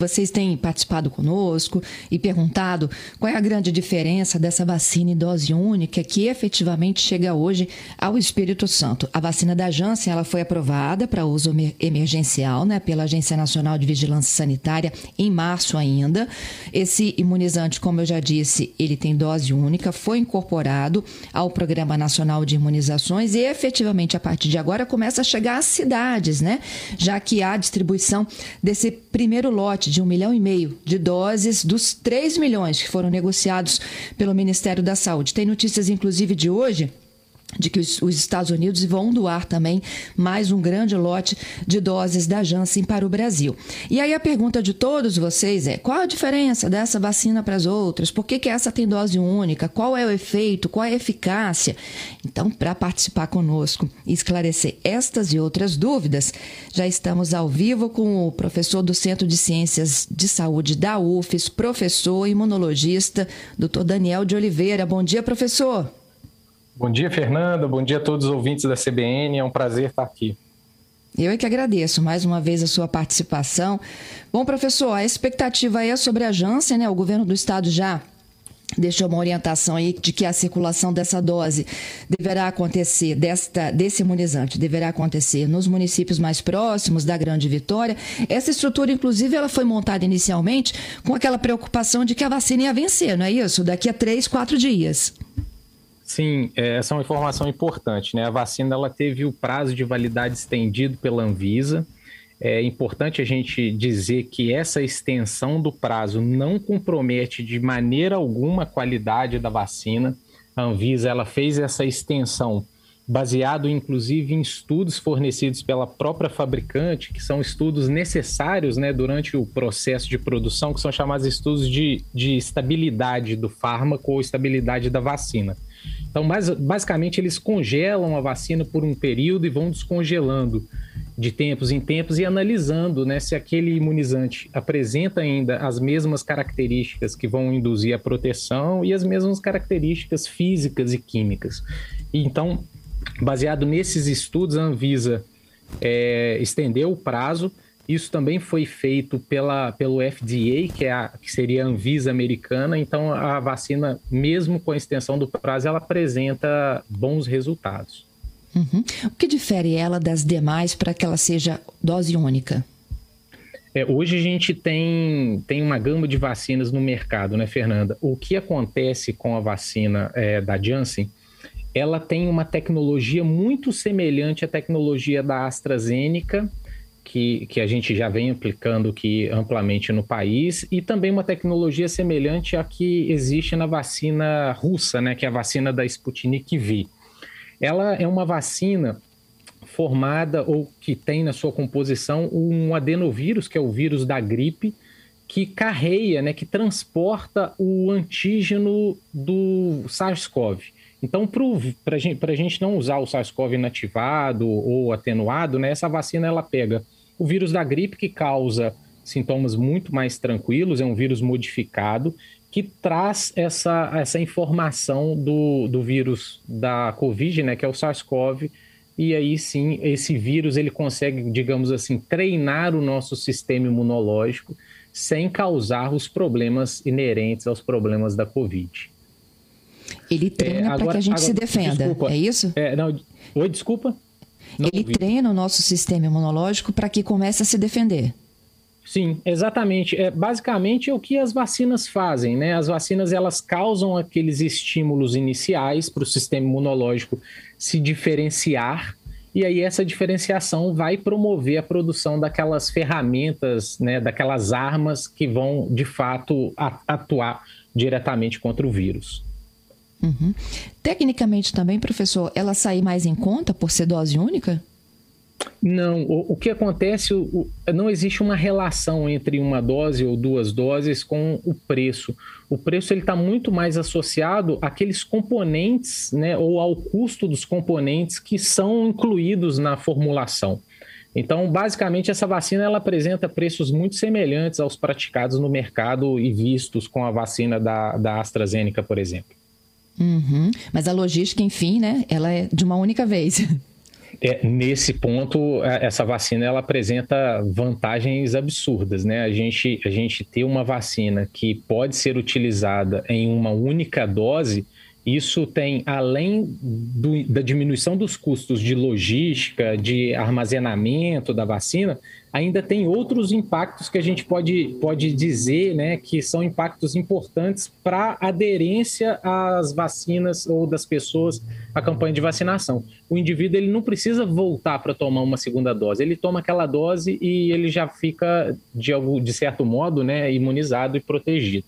Vocês têm participado conosco e perguntado qual é a grande diferença dessa vacina em dose única que efetivamente chega hoje ao Espírito Santo. A vacina da Janssen ela foi aprovada para uso emergencial né, pela Agência Nacional de Vigilância Sanitária em março ainda. Esse imunizante, como eu já disse, ele tem dose única, foi incorporado ao Programa Nacional de Imunizações e efetivamente a partir de agora começa a chegar às cidades, né? Já que há distribuição desse primeiro lote de um milhão e meio de doses dos 3 milhões que foram negociados pelo Ministério da Saúde. Tem notícias, inclusive, de hoje de que os, os, Estados Unidos vão doar também mais um grande lote de doses da Janssen para o Brasil. E aí a pergunta de todos vocês é: qual a diferença dessa vacina para as outras? Por que, que essa tem dose única? Qual é o efeito? Qual é a eficácia? Então, para participar conosco e esclarecer estas e outras dúvidas, já estamos ao vivo com o professor do Centro de Ciências de Saúde da UFES, professor imunologista, doutor Daniel de Oliveira. Bom dia, professor. Bom dia, Fernanda. Bom dia a todos os ouvintes da CBN. É um prazer estar aqui. Eu é que agradeço mais uma vez a sua participação. Bom, professor, a expectativa é sobre a Janssen, né? O governo do estado já deixou uma orientação aí de que a circulação dessa dose deverá acontecer, desta, desse imunizante, deverá acontecer nos municípios mais próximos da Grande Vitória. Essa estrutura, inclusive, ela foi montada inicialmente com aquela preocupação de que a vacina ia vencer, não é isso? Daqui a três, quatro dias. Sim, é, essa é uma informação importante. Né? A vacina ela teve o prazo de validade estendido pela Anvisa. É importante a gente dizer que essa extensão do prazo não compromete de maneira alguma a qualidade da vacina. A Anvisa ela fez essa extensão baseado inclusive em estudos fornecidos pela própria fabricante, que são estudos necessários né, durante o processo de produção, que são chamados estudos de, de estabilidade do fármaco ou estabilidade da vacina. Então, basicamente, eles congelam a vacina por um período e vão descongelando de tempos em tempos e analisando né, se aquele imunizante apresenta ainda as mesmas características que vão induzir a proteção e as mesmas características físicas e químicas. Então, baseado nesses estudos, a Anvisa é, estendeu o prazo isso também foi feito pela, pelo FDA, que, é a, que seria a Anvisa americana. Então, a vacina, mesmo com a extensão do prazo, ela apresenta bons resultados. Uhum. O que difere ela das demais para que ela seja dose única? É, hoje a gente tem, tem uma gama de vacinas no mercado, né, Fernanda? O que acontece com a vacina é, da Janssen? Ela tem uma tecnologia muito semelhante à tecnologia da AstraZeneca que, que a gente já vem aplicando aqui amplamente no país e também uma tecnologia semelhante à que existe na vacina russa, né, que é a vacina da Sputnik V. Ela é uma vacina formada ou que tem na sua composição um adenovírus, que é o vírus da gripe, que carreia, né, que transporta o antígeno do SARS-CoV. Então, para a gente não usar o SARS-CoV inativado ou atenuado, né, essa vacina ela pega o vírus da gripe, que causa sintomas muito mais tranquilos, é um vírus modificado, que traz essa, essa informação do, do vírus da Covid, né, que é o SARS-CoV, e aí sim, esse vírus ele consegue, digamos assim, treinar o nosso sistema imunológico sem causar os problemas inerentes aos problemas da Covid. Ele treina é, para que a gente agora, se defenda, desculpa, é isso? É, não, oi, desculpa? Não ele ouvi. treina o nosso sistema imunológico para que comece a se defender. Sim, exatamente. É basicamente é o que as vacinas fazem, né? As vacinas elas causam aqueles estímulos iniciais para o sistema imunológico se diferenciar e aí essa diferenciação vai promover a produção daquelas ferramentas, né, daquelas armas que vão de fato atuar diretamente contra o vírus. Uhum. Tecnicamente também, professor, ela sai mais em conta por ser dose única? Não, o, o que acontece, o, não existe uma relação entre uma dose ou duas doses com o preço. O preço ele está muito mais associado àqueles componentes, né, ou ao custo dos componentes que são incluídos na formulação. Então, basicamente, essa vacina ela apresenta preços muito semelhantes aos praticados no mercado e vistos com a vacina da, da AstraZeneca, por exemplo. Uhum. Mas a logística, enfim, né? Ela é de uma única vez. É, nesse ponto, essa vacina ela apresenta vantagens absurdas, né? A gente, a gente ter uma vacina que pode ser utilizada em uma única dose isso tem, além do, da diminuição dos custos de logística, de armazenamento da vacina, ainda tem outros impactos que a gente pode, pode dizer né, que são impactos importantes para aderência às vacinas ou das pessoas à campanha de vacinação. O indivíduo ele não precisa voltar para tomar uma segunda dose, ele toma aquela dose e ele já fica, de, de certo modo, né, imunizado e protegido.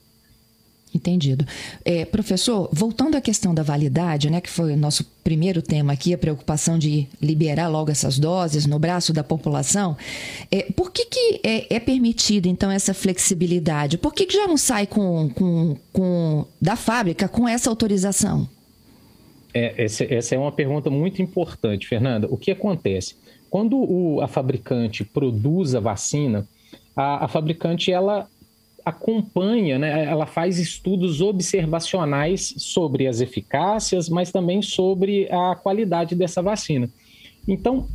Entendido. É, professor, voltando à questão da validade, né, que foi o nosso primeiro tema aqui, a preocupação de liberar logo essas doses no braço da população, é, por que, que é, é permitido, então, essa flexibilidade? Por que, que já não sai com, com, com, da fábrica com essa autorização? É, essa, essa é uma pergunta muito importante, Fernanda. O que acontece? Quando o, a fabricante produz a vacina, a, a fabricante ela acompanha, né, ela faz estudos observacionais sobre as eficácias, mas também sobre a qualidade dessa vacina. Então,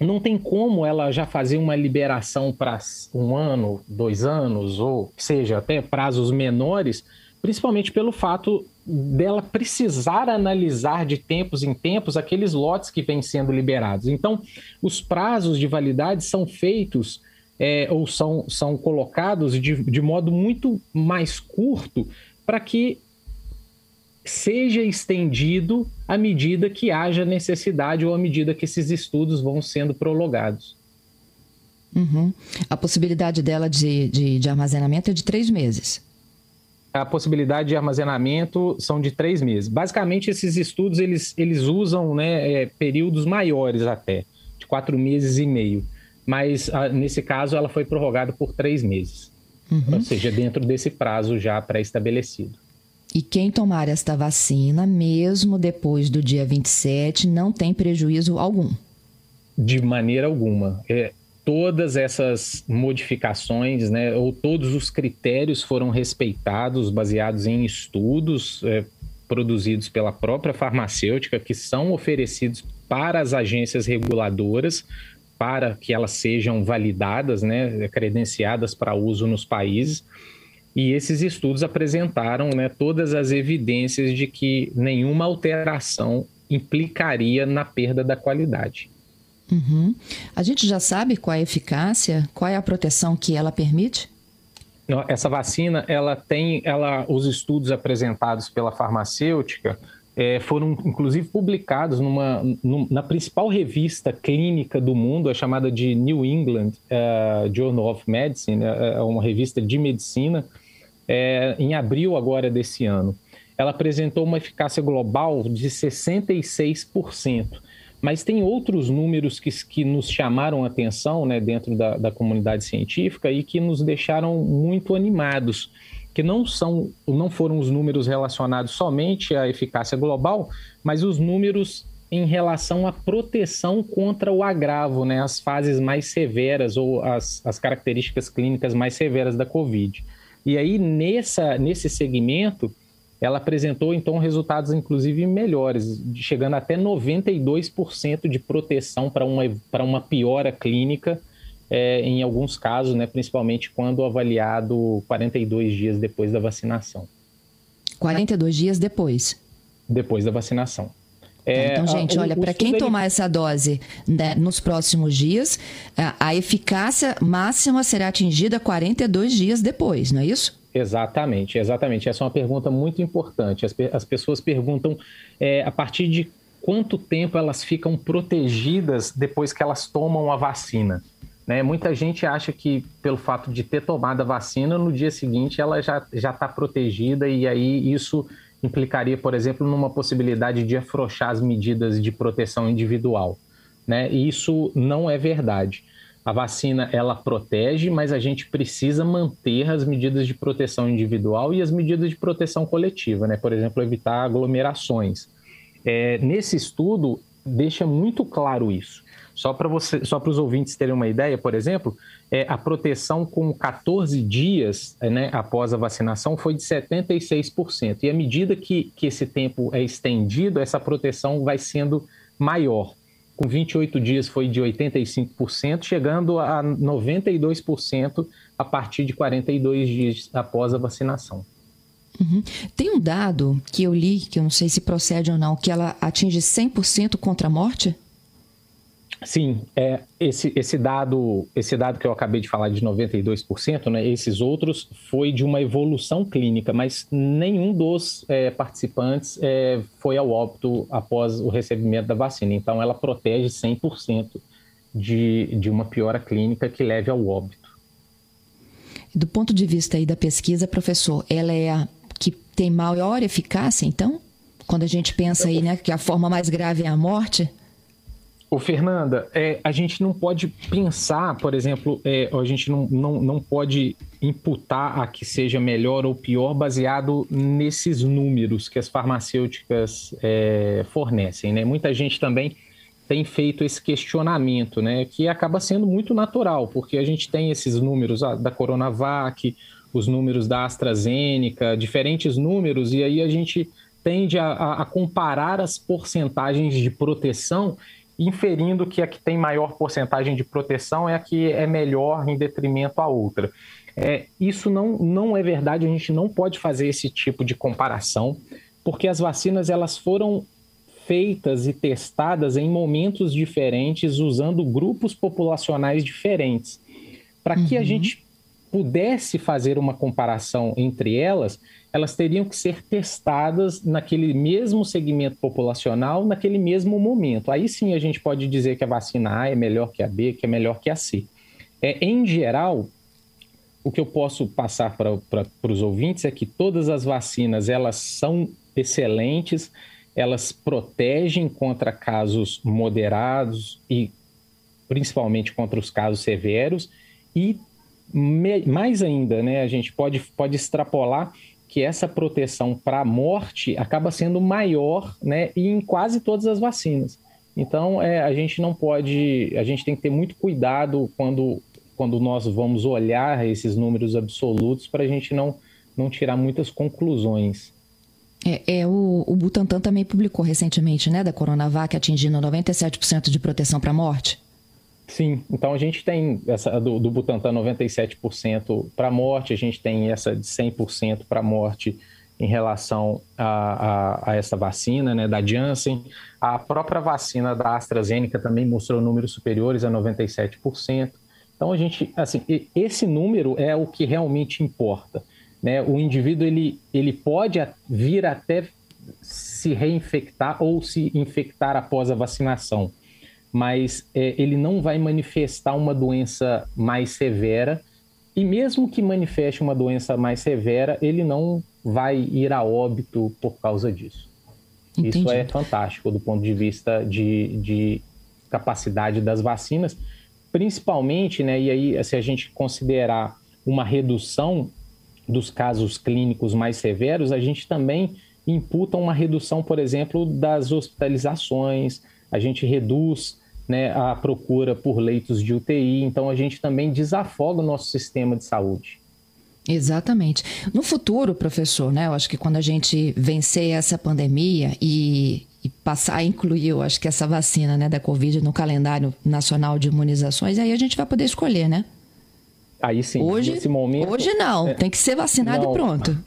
não tem como ela já fazer uma liberação para um ano, dois anos, ou seja, até prazos menores, principalmente pelo fato dela precisar analisar de tempos em tempos aqueles lotes que vêm sendo liberados. Então, os prazos de validade são feitos é, ou são, são colocados de, de modo muito mais curto para que seja estendido à medida que haja necessidade ou à medida que esses estudos vão sendo prolongados. Uhum. A possibilidade dela de, de, de, armazenamento é de três meses. A possibilidade de armazenamento são de três meses. Basicamente, esses estudos eles, eles usam né, é, períodos maiores até, de quatro meses e meio mas a, ah, nesse caso ela foi prorrogada por três meses, uhum. ou seja, dentro desse prazo já pré-estabelecido. E quem tomar esta vacina, mesmo depois do dia 27, não tem prejuízo algum? De maneira alguma. É, todas essas modificações, né, ou todos os critérios foram respeitados, baseados em estudos é, produzidos pela própria farmacêutica, que são oferecidos para as agências reguladoras, para que elas sejam validadas, né, credenciadas para uso nos países. E esses estudos apresentaram né, todas as evidências de que nenhuma alteração implicaria na perda da qualidade. Uhum. A gente já sabe qual é a eficácia, qual é a proteção que ela permite? Essa vacina, ela tem, ela, os estudos apresentados pela farmacêutica é, foram inclusive publicados numa, numa, na principal revista clínica do mundo, a chamada de New England uh, Journal of Medicine, é, é uma revista de medicina, é, em abril agora desse ano. Ela apresentou uma eficácia global de 66%. Mas tem outros números que, que nos chamaram atenção né, dentro da, da comunidade científica e que nos deixaram muito animados que não são, não foram os números relacionados somente à eficácia global, mas os números em relação à proteção contra o agravo, né, as fases mais severas ou as, as características clínicas mais severas da Covid. E aí, nessa, nesse segmento, ela apresentou então resultados inclusive melhores, chegando até 92% de proteção para uma, uma piora clínica é, em alguns casos, né, principalmente quando avaliado 42 dias depois da vacinação. 42 dias depois? Depois da vacinação. É, então, gente, olha, para quem tomar essa dose né, nos próximos dias, a, a, eficácia máxima será atingida 42 dias depois, não é isso? Exatamente, exatamente. Essa é uma pergunta muito importante. As, as pessoas perguntam é, a partir de quanto tempo elas ficam protegidas depois que elas tomam a vacina. Né? Muita gente acha que, pelo fato de ter tomado a vacina, no dia seguinte ela já está protegida e aí isso implicaria, por exemplo, numa possibilidade de afrouxar as medidas de proteção individual. Né? E isso não é verdade. A vacina ela protege, mas a gente precisa manter as medidas de proteção individual e as medidas de proteção coletiva, né? Por exemplo, evitar aglomerações. É, nesse estudo deixa muito claro isso. Só para você, só para os ouvintes terem uma ideia, por exemplo, é, a proteção com 14 dias né, após a vacinação foi de 76%. E à medida que, que esse tempo é estendido, essa proteção vai sendo maior. Com 28 dias foi de 85%, chegando a 92% a partir de 42 dias após a vacinação. Uhum. Tem um dado que eu li, que eu não sei se procede ou não, que ela atinge 100% contra a morte? Sim, é, esse, esse, dado, esse dado que eu acabei de falar de 92%, né, esses outros foi de uma evolução clínica, mas nenhum dos é, participantes é, foi ao óbito após o recebimento da vacina. Então, ela protege 100% de, de uma piora clínica que leve ao óbito. Do ponto de vista aí da pesquisa, professor, ela é a que tem maior eficácia, então? Quando a gente pensa aí, né, que a forma mais grave é a morte? Ô, Fernanda, é, a gente não pode pensar, por exemplo, é, a gente não, não, não pode imputar a que seja melhor ou pior baseado nesses números que as farmacêuticas é, fornecem. Né? Muita gente também tem feito esse questionamento, né? que acaba sendo muito natural, porque a gente tem esses números ah, da Coronavac, os números da AstraZeneca, diferentes números, e aí a gente tende a, a, comparar as porcentagens de proteção inferindo que a que tem maior porcentagem de proteção é a que é melhor em detrimento à outra. É, isso não, não é verdade, a gente não pode fazer esse tipo de comparação, porque as vacinas elas foram feitas e testadas em momentos diferentes, usando grupos populacionais diferentes. Para que uhum. a gente pudesse fazer uma comparação entre elas, elas teriam que ser testadas naquele mesmo segmento populacional, naquele mesmo momento. Aí sim a gente pode dizer que a vacina A é melhor que a B, que é melhor que a C. É, em geral, o que eu posso passar para os ouvintes é que todas as vacinas elas são excelentes, elas protegem contra casos moderados e principalmente contra os casos severos e mais ainda, né, a gente pode, pode extrapolar que essa proteção para a morte acaba sendo maior né, em quase todas as vacinas. Então, é, a gente não pode, a gente tem que ter muito cuidado quando, quando nós vamos olhar esses números absolutos para a gente não, não tirar muitas conclusões. É, é, o, o Butantan também publicou recentemente, né, da Coronavac atingindo 97% de proteção para a morte. Sim, então a gente tem essa do, do Butantan 97% para morte, a gente tem essa de 100% para morte em relação a, a, a, essa vacina, né, da Janssen. A própria vacina da AstraZeneca também mostrou números superiores a 97%. Então a gente, assim, esse número é o que realmente importa, né? O indivíduo ele, ele pode vir até se reinfectar ou se infectar após a vacinação mas é, ele não vai manifestar uma doença mais severa. E mesmo que manifeste uma doença mais severa, ele não vai ir a óbito por causa disso. Entendi. Isso é fantástico do ponto de vista de, de capacidade das vacinas, principalmente, né, e aí se a gente considerar uma redução dos casos clínicos mais severos, a gente também imputa uma redução, por exemplo, das hospitalizações, a gente reduz né, a procura por leitos de UTI, então a gente também desafoga o nosso sistema de saúde. Exatamente. No futuro, professor, né, eu acho que quando a gente vencer essa pandemia e, e passar a incluir, eu acho que essa vacina né, da Covid no calendário nacional de imunizações, aí a gente vai poder escolher, né? Aí sim, hoje, nesse momento. Hoje não, é, tem que ser vacinado não, e pronto.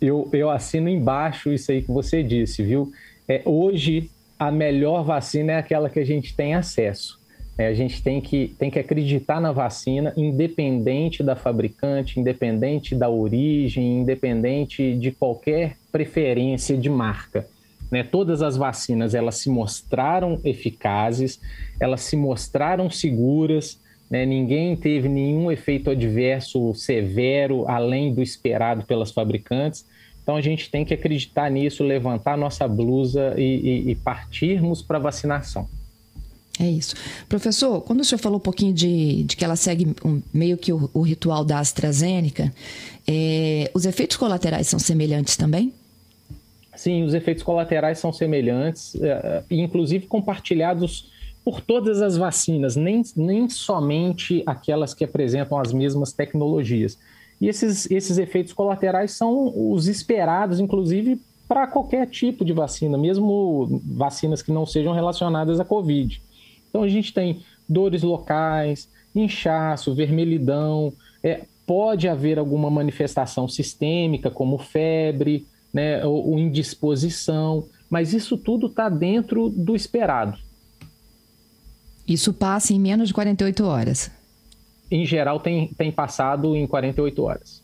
Eu, eu assino embaixo isso aí que você disse, viu? É, hoje a melhor vacina é aquela que a gente tem acesso. É, a gente tem que, tem que acreditar na vacina, independente da fabricante, independente da origem, independente de qualquer preferência de marca. Né? Todas as vacinas elas se mostraram eficazes, elas se mostraram seguras, né? ninguém teve nenhum efeito adverso severo além do esperado pelas fabricantes. Então a gente tem que acreditar nisso, levantar nossa blusa e, e, e partirmos para a vacinação. É isso. Professor, quando o senhor falou um pouquinho de, de que ela segue um, meio que o, o, ritual da AstraZeneca, é, os efeitos colaterais são semelhantes também? Sim, os efeitos colaterais são semelhantes, é, inclusive compartilhados por todas as vacinas, nem, nem somente aquelas que apresentam as mesmas tecnologias. E esses, esses efeitos colaterais são os esperados, inclusive, para qualquer tipo de vacina, mesmo vacinas que não sejam relacionadas à Covid. Então, a gente tem dores locais, inchaço, vermelhidão, é, pode haver alguma manifestação sistêmica, como febre, né, ou, ou indisposição, mas isso tudo está dentro do esperado. Isso passa em menos de 48 horas? Em geral, tem, tem passado em 48 horas.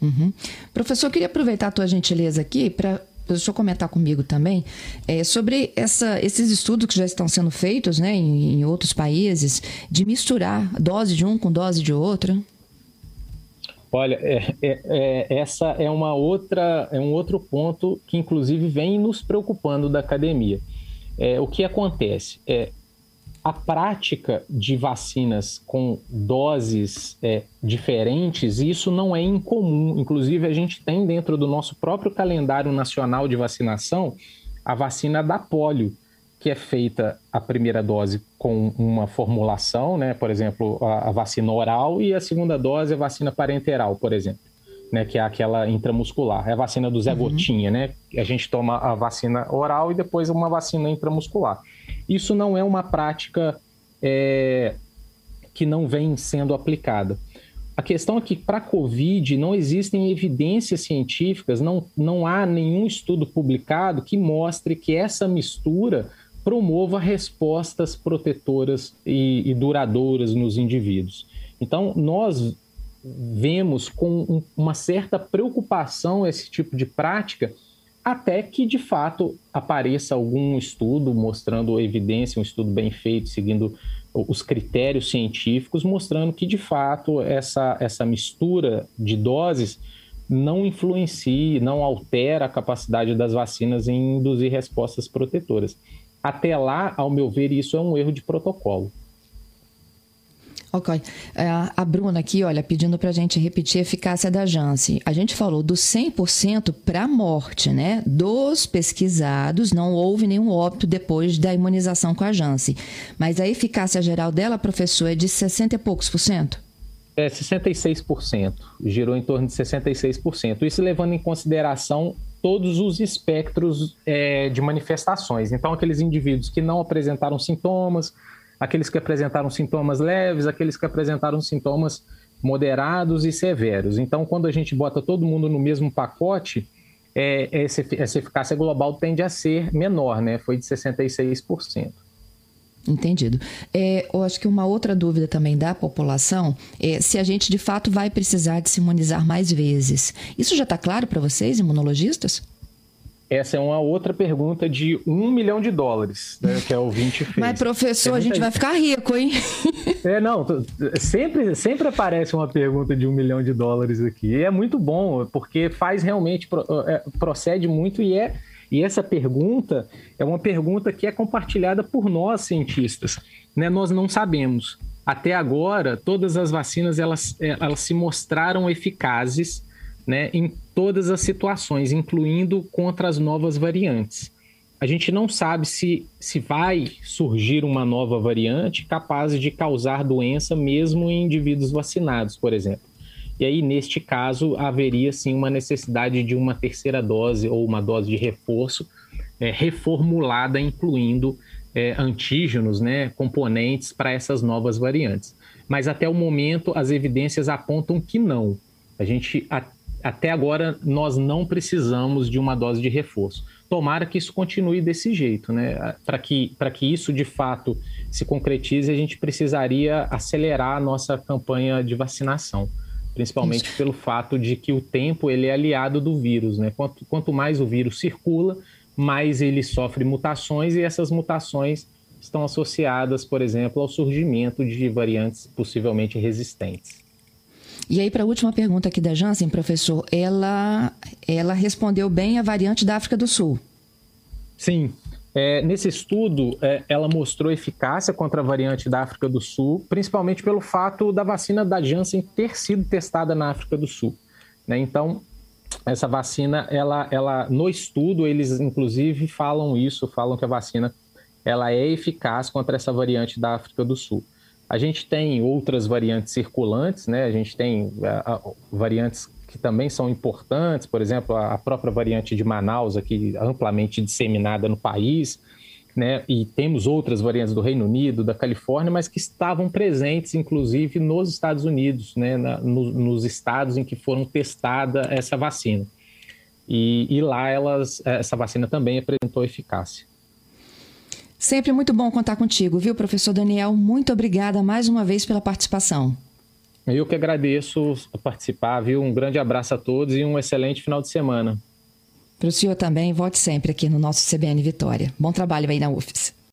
Uhum. Professor, queria aproveitar a tua gentileza aqui para deixa eu comentar comigo também, é, sobre essa, esses estudos que já estão sendo feitos né, em, em, outros países, de misturar dose de um com dose de outra. Olha, é, é, é, essa é uma outra, é um outro ponto que inclusive vem nos preocupando da academia. É, o que acontece? É, a prática de vacinas com doses é, diferentes, isso não é incomum. Inclusive, a gente tem dentro do nosso próprio calendário nacional de vacinação a vacina da polio, que é feita a primeira dose com uma formulação, né? por exemplo, a, a vacina oral, e a segunda dose a vacina parenteral, por exemplo. Né, que é aquela intramuscular, é a vacina do Zé uhum. Gotinha, né? A gente toma a vacina oral e depois uma vacina intramuscular. Isso não é uma prática é, que não vem sendo aplicada. A questão é que para a Covid não existem evidências científicas, não, não há nenhum estudo publicado que mostre que essa mistura promova respostas protetoras e, e duradouras nos indivíduos. Então, nós vemos com um, uma certa preocupação esse tipo de prática, até que de fato apareça algum estudo mostrando evidência, um estudo bem feito, seguindo os critérios científicos, mostrando que de fato essa, essa mistura de doses não influencia, não altera a capacidade das vacinas em induzir respostas protetoras. Até lá, ao meu ver, isso é um erro de protocolo. Ok. É, a Bruna aqui, olha, pedindo para a gente repetir a eficácia da Janssen. A gente falou do 100% para morte, né? Dos pesquisados, não houve nenhum óbito depois da imunização com a Janssen. Mas a eficácia geral dela, professor, é de 60 e poucos por cento? É 66%, girou em torno de 66%. Isso levando em consideração todos os espectros é, de manifestações. Então, aqueles indivíduos que não apresentaram sintomas, aqueles que apresentaram sintomas leves, aqueles que apresentaram sintomas moderados e severos. Então, quando a gente bota todo mundo no mesmo pacote, é, essa, essa eficácia global tende a ser menor, né? Foi de 66%. Entendido. É, eu acho que uma outra dúvida também da população é se a gente de fato vai precisar de se imunizar mais vezes. Isso já está claro para vocês, imunologistas? Essa é uma outra pergunta de um milhão de dólares, né, que é o 20 fez. Mas, professor, a gente vai ficar rico, hein? É, não, sempre, sempre aparece uma pergunta de um milhão de dólares aqui. E é muito bom, porque faz realmente, é, procede muito e é. E essa pergunta é uma pergunta que é compartilhada por nós, cientistas. Né? Nós não sabemos. Até agora, todas as vacinas elas, é, elas se mostraram eficazes né, em todas as situações, incluindo contra as novas variantes. A gente não sabe se, se vai surgir uma nova variante capaz de causar doença mesmo em indivíduos vacinados, por exemplo. E aí, neste caso, haveria sim uma necessidade de uma terceira dose ou uma dose de reforço é, reformulada, incluindo é, antígenos, né, componentes para essas novas variantes. Mas até o momento, as evidências apontam que não. A gente até agora nós não precisamos de uma dose de reforço. Tomara que isso continue desse jeito, né? Para que, que isso de fato se concretize, a gente precisaria acelerar a nossa campanha de vacinação, principalmente isso. pelo fato de que o tempo ele é aliado do vírus, né? Quanto, quanto mais o vírus circula, mais ele sofre mutações e essas mutações estão associadas, por exemplo, ao surgimento de variantes possivelmente resistentes. E aí, para a última pergunta aqui da Jansen, professor, ela, ela respondeu bem a variante da África do Sul. Sim. É, nesse estudo, é, ela mostrou eficácia contra a variante da África do Sul, principalmente pelo fato da vacina da Janssen ter sido testada na África do Sul. Né? Então, essa vacina, ela, ela, no estudo, eles inclusive falam isso, falam que a vacina ela é eficaz contra essa variante da África do Sul. A gente tem outras variantes circulantes, né? A gente tem a, a, variantes que também são importantes, por exemplo, a, a própria variante de Manaus, aqui amplamente disseminada no país, né? E temos outras variantes do Reino Unido, da Califórnia, mas que estavam presentes, inclusive, nos Estados Unidos, né? Na, no, nos estados em que foram testada essa vacina. E, e lá elas, essa vacina também apresentou eficácia. Sempre muito bom contar contigo, viu, professor Daniel? Muito obrigada mais uma vez pela participação. Eu que agradeço participar, viu? Um grande abraço a todos e um excelente final de semana. Para o senhor também, volte sempre aqui no nosso CBN Vitória. Bom trabalho aí na UFES.